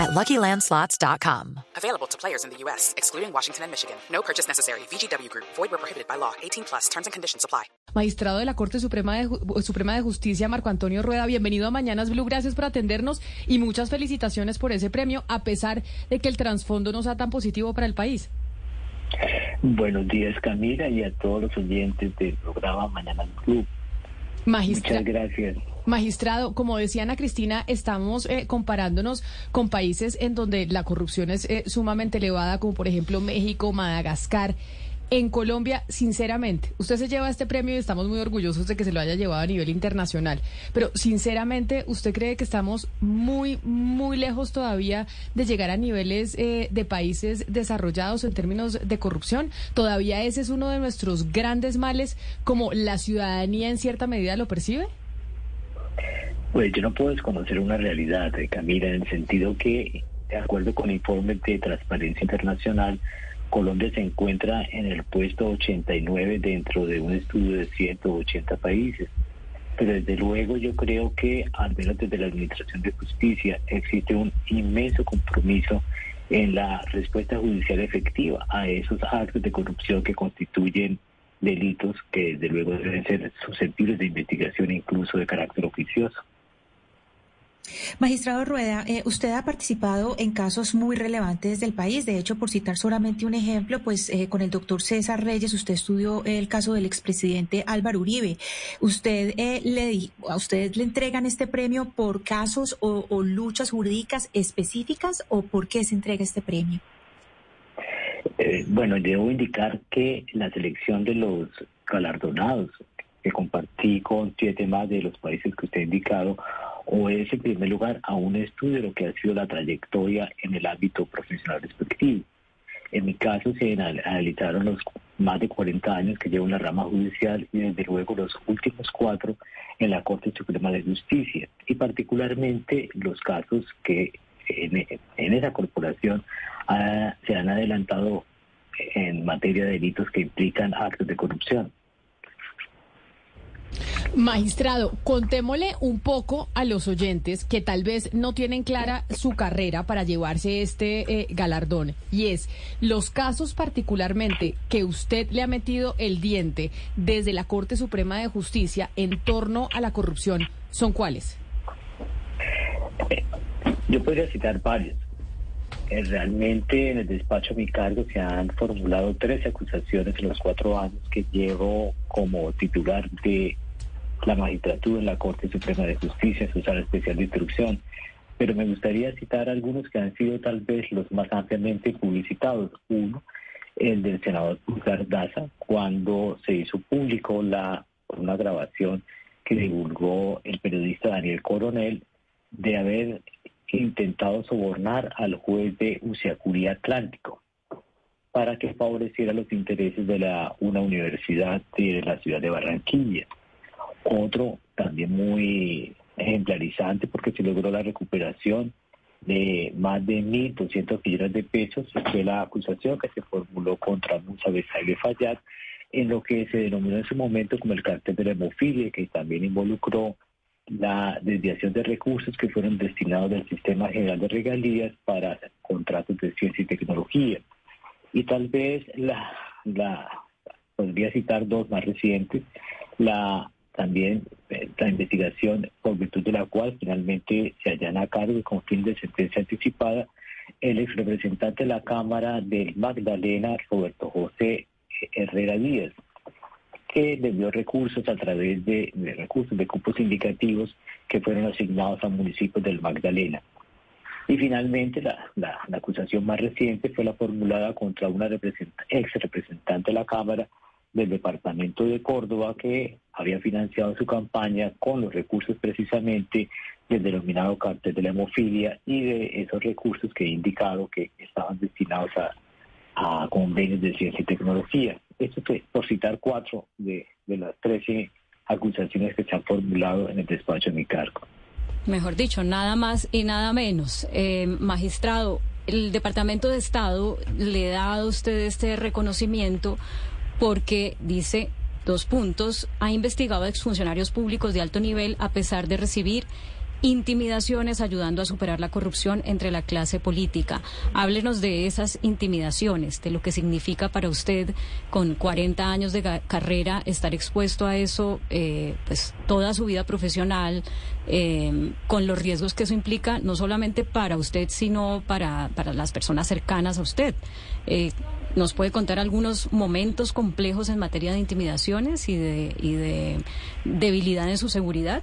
at LuckyLandSlots.com. Available to players in the U.S., excluding Washington and Michigan. No purchase necessary. VGW Group. Void where prohibited by law. 18 plus. Terms and conditions apply. Magistrado de la Corte Suprema de, Ju- Suprema de Justicia, Marco Antonio Rueda, bienvenido a Mañanas Blue. Gracias por atendernos y muchas felicitaciones por ese premio, a pesar de que el trasfondo no sea tan positivo para el país. Buenos días, Camila, y a todos los oyentes del programa Mañana Club. Magistra- Muchas gracias. Magistrado, como decía Ana Cristina, estamos eh, comparándonos con países en donde la corrupción es eh, sumamente elevada, como por ejemplo México, Madagascar. En Colombia, sinceramente, usted se lleva este premio y estamos muy orgullosos de que se lo haya llevado a nivel internacional. Pero sinceramente, ¿usted cree que estamos muy, muy lejos todavía de llegar a niveles eh, de países desarrollados en términos de corrupción? ¿Todavía ese es uno de nuestros grandes males, como la ciudadanía en cierta medida lo percibe? Pues yo no puedo desconocer una realidad, eh, Camila, en el sentido que, de acuerdo con informes de Transparencia Internacional, Colombia se encuentra en el puesto 89 dentro de un estudio de 180 países. Pero desde luego yo creo que, al menos desde la Administración de Justicia, existe un inmenso compromiso en la respuesta judicial efectiva a esos actos de corrupción que constituyen delitos que desde luego deben ser susceptibles de investigación incluso de carácter oficioso. Magistrado Rueda, eh, usted ha participado en casos muy relevantes del país. De hecho, por citar solamente un ejemplo, pues eh, con el doctor César Reyes, usted estudió el caso del expresidente Álvaro Uribe. ¿Usted eh, le a usted le entregan este premio por casos o luchas jurídicas específicas o por qué se entrega este premio? Eh, bueno, debo indicar que la selección de los galardonados que compartí con siete más de los países que usted ha indicado, obedece en primer lugar a un estudio de lo que ha sido la trayectoria en el ámbito profesional respectivo. En mi caso se anal- analizaron los más de 40 años que llevo en la rama judicial y desde luego los últimos cuatro en la Corte Suprema de Justicia y particularmente los casos que en, en esa corporación ah, se han adelantado en materia de delitos que implican actos de corrupción. Magistrado, contémosle un poco a los oyentes que tal vez no tienen clara su carrera para llevarse este eh, galardón. Y es los casos particularmente que usted le ha metido el diente desde la Corte Suprema de Justicia en torno a la corrupción, ¿son cuáles? Yo podría citar varios. Eh, Realmente en el despacho a mi cargo se han formulado 13 acusaciones en los cuatro años que llevo como titular de la magistratura en la Corte Suprema de Justicia, en su sala especial de instrucción. Pero me gustaría citar algunos que han sido tal vez los más ampliamente publicitados. Uno, el del senador Pulgar Daza, cuando se hizo público la, una grabación que divulgó el periodista Daniel Coronel de haber intentado sobornar al juez de Usiacurí Atlántico para que favoreciera los intereses de la una universidad de la ciudad de Barranquilla. Otro también muy ejemplarizante porque se logró la recuperación de más de 1.200 millones de pesos fue la acusación que se formuló contra Musa Besaile Fayad en lo que se denominó en su momento como el cartel de la hemofilia, que también involucró la desviación de recursos que fueron destinados del Sistema General de Regalías para contratos de ciencia y tecnología. Y tal vez la, podría citar dos más recientes, la también eh, la investigación por virtud de la cual finalmente se allana a cargo con fin de sentencia anticipada el ex representante de la Cámara del Magdalena, Roberto José Herrera Díaz, que debió recursos a través de, recursos de cupos indicativos que fueron asignados a municipios del Magdalena. Y finalmente la, acusación más reciente fue la formulada contra una representa- ex representante de la Cámara del departamento de Córdoba que había financiado su campaña con los recursos precisamente del denominado cartel de la hemofilia y de esos recursos que he indicado que estaban destinados a convenios de ciencia y tecnología. Esto fue por citar cuatro de, de las 13 acusaciones que se han formulado en el despacho de mi cargo. Mejor dicho, nada más y nada menos. Eh, magistrado, el Departamento de Estado le da a usted este reconocimiento porque dice dos puntos, ha investigado a exfuncionarios públicos de alto nivel a pesar de recibir intimidaciones ayudando a superar la corrupción entre la clase política. Háblenos de esas intimidaciones, de lo que significa para usted con 40 años de carrera estar expuesto a eso, eh, pues toda su vida profesional, eh, con los riesgos que eso implica, no solamente para usted, sino para, para las personas cercanas a usted. Eh, ¿Nos puede contar algunos momentos complejos en materia de intimidaciones y de, y de debilidad en su seguridad?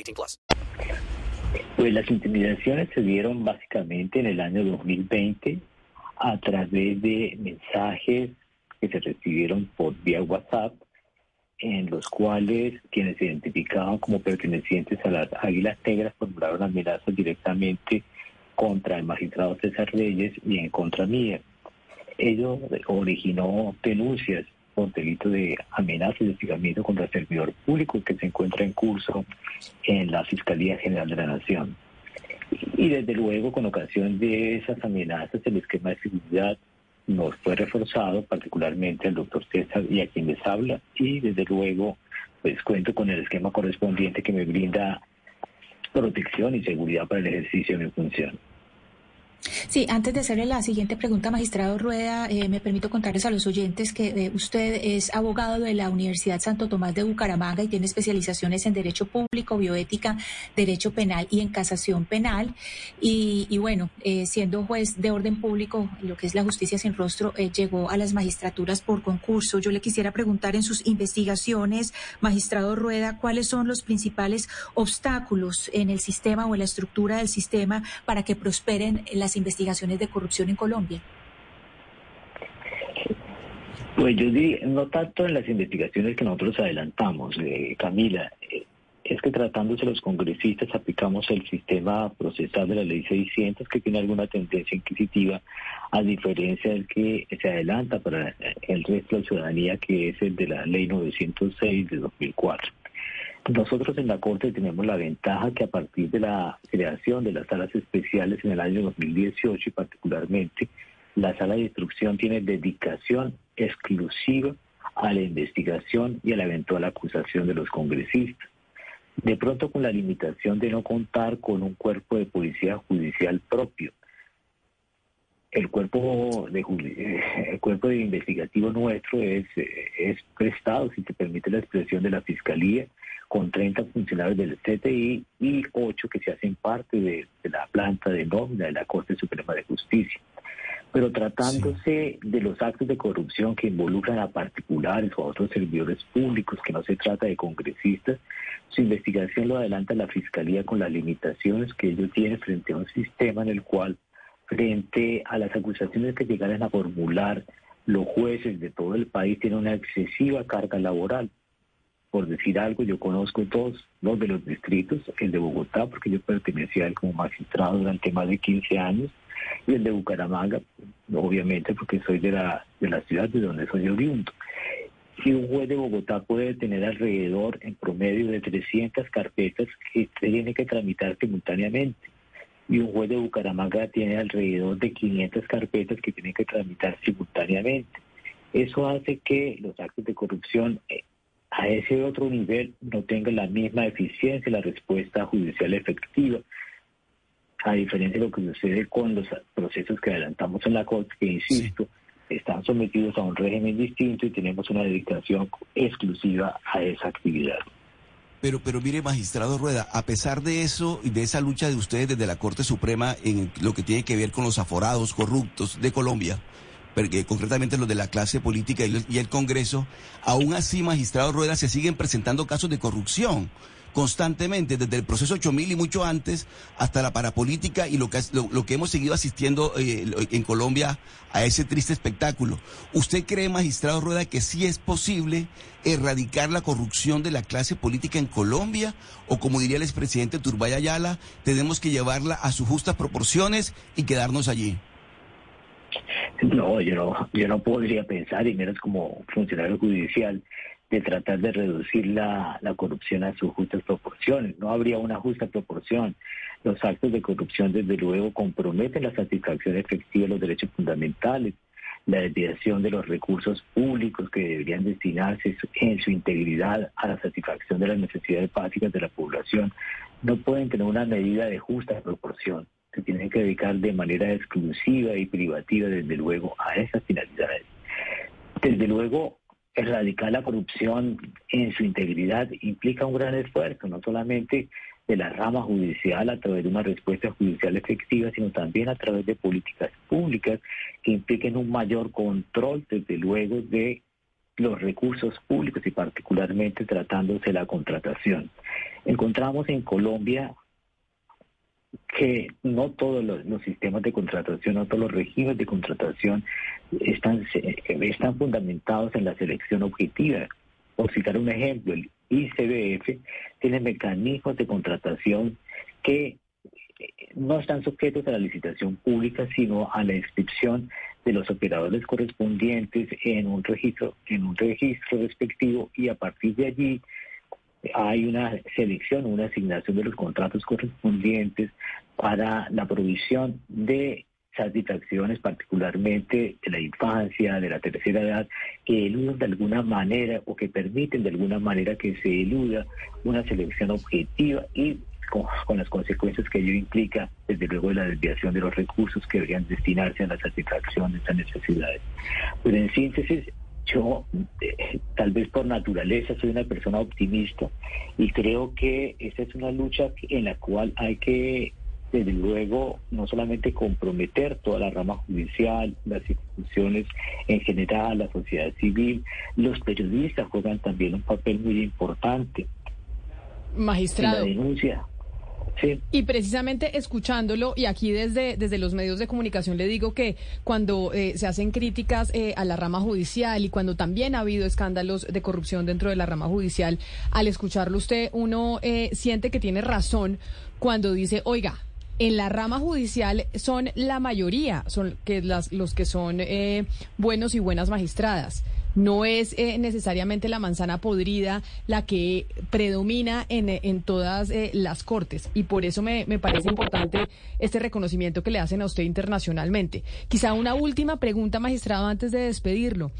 18 plus. Pues las intimidaciones se dieron básicamente en el año 2020 a través de mensajes que se recibieron por vía WhatsApp en los cuales quienes se identificaban como pertenecientes a las Águilas Negras formularon amenazas directamente contra el magistrado César Reyes y en contra mía. Ello originó denuncias por delito de amenaza y hostigamiento contra el servidor público que se encuentra en curso en la Fiscalía General de la Nación. Y desde luego, con ocasión de esas amenazas, el esquema de seguridad nos fue reforzado, particularmente al doctor César y a quien les habla, y desde luego, pues cuento con el esquema correspondiente que me brinda protección y seguridad para el ejercicio de mi función. Sí, antes de hacerle la siguiente pregunta, magistrado Rueda, eh, me permito contarles a los oyentes que eh, usted es abogado de la Universidad Santo Tomás de Bucaramanga y tiene especializaciones en Derecho Público, Bioética, Derecho Penal y en Casación Penal. Y, bueno, eh, siendo juez de orden público, lo que es la justicia sin rostro, llegó a las magistraturas por concurso. Yo le quisiera preguntar en sus investigaciones, magistrado Rueda, cuáles son los principales obstáculos en el sistema o en la estructura del sistema para que prosperen las investigaciones de corrupción en Colombia? Pues yo diría, no tanto en las investigaciones que nosotros adelantamos, eh, Camila, eh, es que tratándose los congresistas aplicamos el sistema procesal de la ley 600 que tiene alguna tendencia inquisitiva, a diferencia del que se adelanta para el resto de la ciudadanía, que es el de la ley 906 de 2004. Nosotros en la Corte tenemos la ventaja que a partir de la creación de las salas especiales en el año 2018 y particularmente la sala de instrucción tiene dedicación exclusiva a la investigación y a la eventual acusación de los congresistas. De pronto con la limitación de no contar con un cuerpo de policía judicial propio. El cuerpo de, el cuerpo de investigativo nuestro es, es prestado, si se permite la expresión de la Fiscalía, con 30 funcionarios del CTI y 8 que se hacen parte de, la planta de nómina de la Corte Suprema de Justicia. Pero tratándose de los actos de corrupción que involucran a particulares o a otros servidores públicos, que no se trata de congresistas, su investigación lo adelanta la Fiscalía con las limitaciones que ellos tienen frente a un sistema en el cual, frente a las acusaciones que llegaran a formular los jueces de todo el país, tienen una excesiva carga laboral por decir algo, yo conozco dos, dos de los distritos, el de Bogotá, porque yo pertenecía a él como magistrado durante más de 15 años, y el de Bucaramanga, obviamente porque soy de la, de la ciudad de donde soy oriundo. Si un juez de Bogotá puede tener alrededor, en promedio, de 300 carpetas que tiene que tramitar simultáneamente, y un juez de Bucaramanga tiene alrededor de 500 carpetas que tiene que tramitar simultáneamente. Eso hace que los actos de corrupción eh, a ese otro nivel no tenga la misma eficiencia la respuesta judicial efectiva, a diferencia de lo que sucede con los procesos que adelantamos en la Corte, que insisto, están sometidos a un régimen distinto y tenemos una dedicación exclusiva a esa actividad. Pero, pero mire, magistrado Rueda, a pesar de eso y de esa lucha de ustedes desde la Corte Suprema en lo que tiene que ver con los aforados corruptos de Colombia, concretamente los de la clase política y el, Congreso, aún así, magistrado Rueda, se siguen presentando casos de corrupción constantemente, desde el proceso 8000 y mucho antes, hasta la parapolítica y lo que, lo que hemos seguido asistiendo eh, en Colombia a ese triste espectáculo. ¿Usted cree, magistrado Rueda, que sí es posible erradicar la corrupción de la clase política en Colombia? O como diría el expresidente Turbay Ayala, tenemos que llevarla a sus justas proporciones y quedarnos allí. No, yo no, yo no podría pensar, y menos como funcionario judicial, de tratar de reducir la, la, corrupción a sus justas proporciones. No habría una justa proporción. Los actos de corrupción, desde luego, comprometen la satisfacción efectiva de los derechos fundamentales, la desviación de los recursos públicos que deberían destinarse en su integridad a la satisfacción de las necesidades básicas de la población. No pueden tener una medida de justa proporción. Se tienen que dedicar de manera exclusiva y privativa, desde luego, a esas finalidades. Desde luego, erradicar la corrupción en su integridad implica un gran esfuerzo, no solamente de la rama judicial a través de una respuesta judicial efectiva, sino también a través de políticas públicas que impliquen un mayor control, desde luego, de los recursos públicos y particularmente tratándose de la contratación. Encontramos en Colombia que no todos los, sistemas de contratación, no todos los regímenes de contratación están, están fundamentados en la selección objetiva. Por citar un ejemplo, el ICBF tiene mecanismos de contratación que no están sujetos a la licitación pública, sino a la inscripción de los operadores correspondientes en un registro, en un registro respectivo y a partir de allí hay una selección, una asignación de los contratos correspondientes para la provisión de satisfacciones, particularmente de la infancia, de la tercera edad, que eludan de alguna manera o que permiten de alguna manera que se eluda una selección objetiva y con, las consecuencias que ello implica, desde luego de la desviación de los recursos que deberían destinarse a la satisfacción de estas necesidades. Pero en síntesis, yo, eh, tal vez por naturaleza, soy una persona optimista y creo que esta es una lucha en la cual hay que, desde luego, no solamente comprometer toda la rama judicial, las instituciones en general, la sociedad civil, los periodistas juegan también un papel muy importante. Magistrado. En la denuncia. Y precisamente escuchándolo, y aquí desde, desde los medios de comunicación le digo que cuando eh, se hacen críticas eh, a la rama judicial y cuando también ha habido escándalos de corrupción dentro de la rama judicial, al escucharlo usted uno eh, siente que tiene razón cuando dice, oiga, en la rama judicial son la mayoría, son que las, los que son buenos y buenas magistradas no es eh, necesariamente la manzana podrida la que predomina en, en todas eh, las cortes. Y por eso me, me, parece importante este reconocimiento que le hacen a usted internacionalmente. Quizá una última pregunta, magistrado, antes de despedirlo,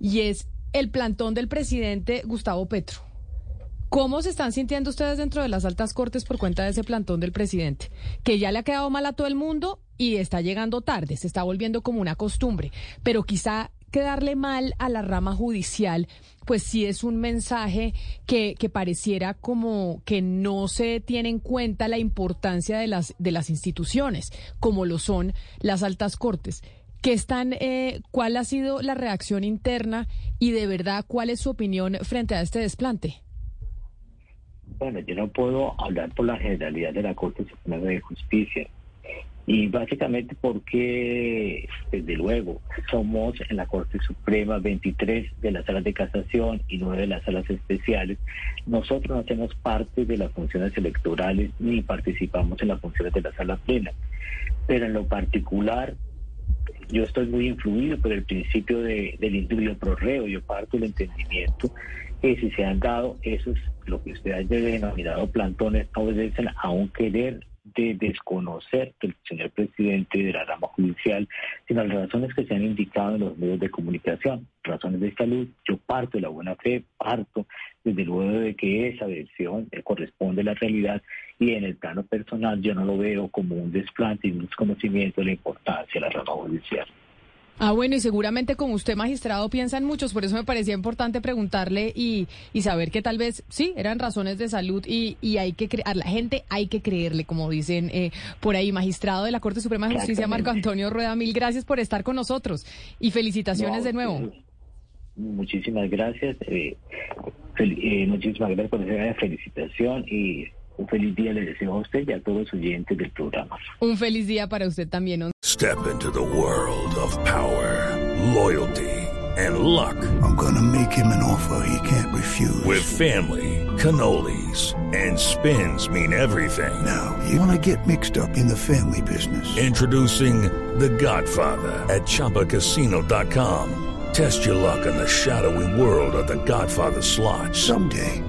y es el plantón del presidente Gustavo Petro. ¿Cómo se están sintiendo ustedes dentro de las altas cortes por cuenta de ese plantón del presidente? Que ya le ha quedado mal a todo el mundo y está llegando tarde, se está volviendo como una costumbre, pero quizá quedarle mal a la rama judicial, pues sí es un mensaje que, que, pareciera como que no se tiene en cuenta la importancia de las, de las instituciones, como lo son las altas cortes. ¿Qué están, eh, ¿Cuál ha sido la reacción interna y de verdad cuál es su opinión frente a este desplante? Bueno, yo no puedo hablar por la generalidad de la Corte Suprema de Justicia. Y básicamente porque, desde luego, somos en la Corte Suprema 23 de las salas de casación y 9 de las salas especiales. Nosotros no hacemos parte de las funciones electorales ni participamos en las funciones de la sala plena. Pero en lo particular, yo estoy muy influido por el principio de, del individuo prorreo. Yo parto del entendimiento que si se han dado esos, lo que usted ha denominado plantones, obedecen a un querer de desconocer del señor presidente de la rama judicial, sino las razones que se han indicado en los medios de comunicación, razones de salud. Yo parto de la buena fe, parto desde luego de que esa versión corresponde a la realidad y en el plano personal yo no lo veo como un desplante y un desconocimiento de la importancia de la rama judicial. Ah, bueno, y seguramente como usted, magistrado, piensan muchos, por eso me parecía importante preguntarle y, y saber que tal vez sí, eran razones de salud y, y hay que creer, a la gente hay que creerle, como dicen eh, por ahí, magistrado de la Corte Suprema de Justicia, Marco Antonio Rueda, mil gracias por estar con nosotros y felicitaciones No, de nuevo. Muchísimas gracias. eh, fel- eh, muchísimas gracias por esa felicitación y un feliz día le deseo a usted y a todos los oyentes del programa. Un feliz día para usted también. Step into the world of power, loyalty, and luck. I'm gonna make him an offer he can't refuse. With family, cannolis, and spins mean everything. Now, you wanna get mixed up in the family business. Introducing The Godfather at ChumbaCasino.com. Test your luck in the shadowy world of The Godfather slot. Someday,